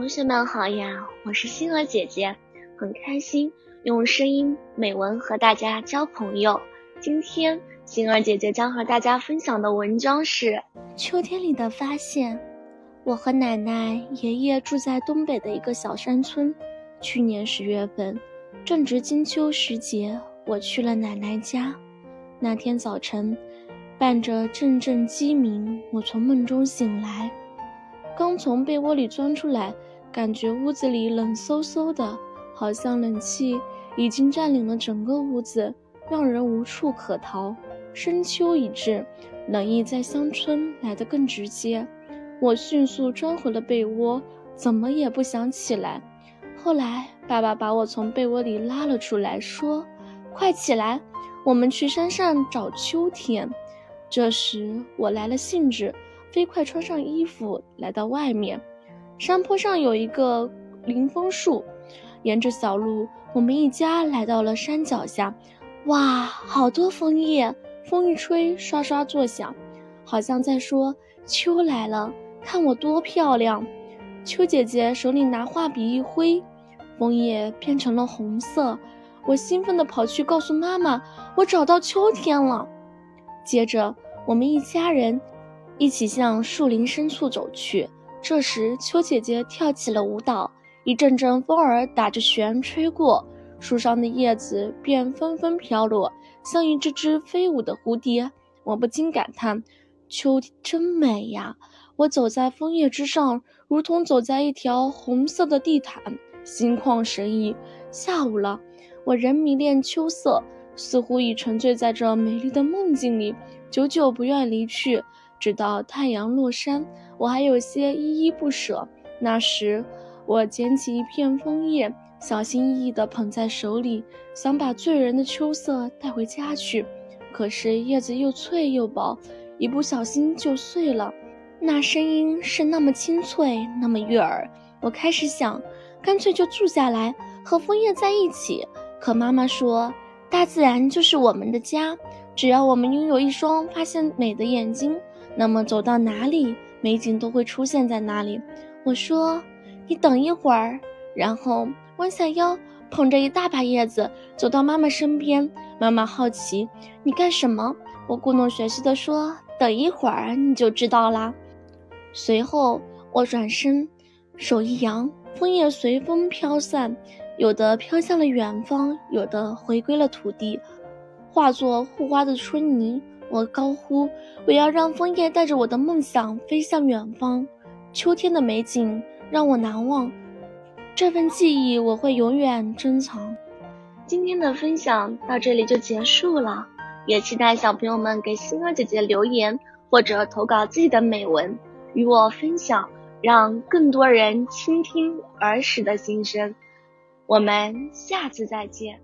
同学们好呀，我是星儿姐姐，很开心用声音美文和大家交朋友。今天星儿姐姐将和大家分享的文章是《秋天里的发现》。我和奶奶、爷爷住在东北的一个小山村。去年十月份，正值金秋时节，我去了奶奶家。那天早晨，伴着阵阵鸡鸣，我从梦中醒来。刚从被窝里钻出来，感觉屋子里冷飕飕的，好像冷气已经占领了整个屋子，让人无处可逃。深秋已至，冷意在乡村来得更直接。我迅速钻回了被窝，怎么也不想起来。后来，爸爸把我从被窝里拉了出来，说：“快起来，我们去山上找秋天。”这时，我来了兴致。飞快穿上衣服，来到外面。山坡上有一个林枫树，沿着小路，我们一家来到了山脚下。哇，好多枫叶，风一吹，刷刷作响，好像在说：“秋来了，看我多漂亮。”秋姐姐手里拿画笔一挥，枫叶变成了红色。我兴奋地跑去告诉妈妈：“我找到秋天了。”接着，我们一家人。一起向树林深处走去。这时，秋姐姐跳起了舞蹈，一阵阵风儿打着旋吹过，树上的叶子便纷纷飘落，像一只只飞舞的蝴蝶。我不禁感叹：秋真美呀！我走在枫叶之上，如同走在一条红色的地毯，心旷神怡。下午了，我仍迷恋秋色，似乎已沉醉在这美丽的梦境里，久久不愿离去。直到太阳落山，我还有些依依不舍。那时，我捡起一片枫叶，小心翼翼地捧在手里，想把醉人的秋色带回家去。可是叶子又脆又薄，一不小心就碎了。那声音是那么清脆，那么悦耳。我开始想，干脆就住下来，和枫叶在一起。可妈妈说，大自然就是我们的家，只要我们拥有一双发现美的眼睛。那么走到哪里，美景都会出现在那里。我说：“你等一会儿。”然后弯下腰，捧着一大把叶子，走到妈妈身边。妈妈好奇：“你干什么？”我故弄玄虚地说：“等一会儿你就知道啦。”随后我转身，手一扬，枫叶随风飘散，有的飘向了远方，有的回归了土地，化作护花的春泥。我高呼：“我要让枫叶带着我的梦想飞向远方。”秋天的美景让我难忘，这份记忆我会永远珍藏。今天的分享到这里就结束了，也期待小朋友们给星儿姐姐留言或者投稿自己的美文与我分享，让更多人倾听儿时的心声。我们下次再见。